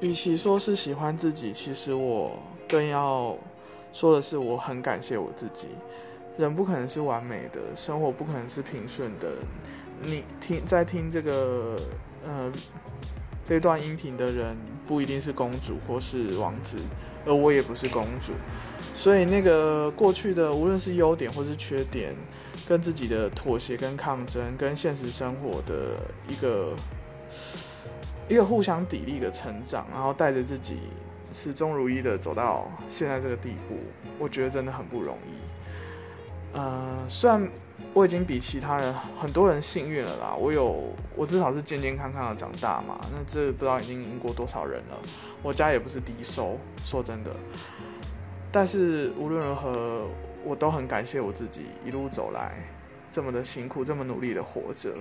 与其说是喜欢自己，其实我更要说的是，我很感谢我自己。人不可能是完美的，生活不可能是平顺的。你听在听这个呃这段音频的人，不一定是公主或是王子，而我也不是公主。所以那个过去的，无论是优点或是缺点，跟自己的妥协跟抗争，跟现实生活的一个。一个互相砥砺的成长，然后带着自己始终如一的走到现在这个地步，我觉得真的很不容易。呃，虽然我已经比其他人很多人幸运了啦，我有我至少是健健康康的长大嘛，那这不知道已经赢过多少人了。我家也不是低收，说真的。但是无论如何，我都很感谢我自己一路走来这么的辛苦，这么努力的活着。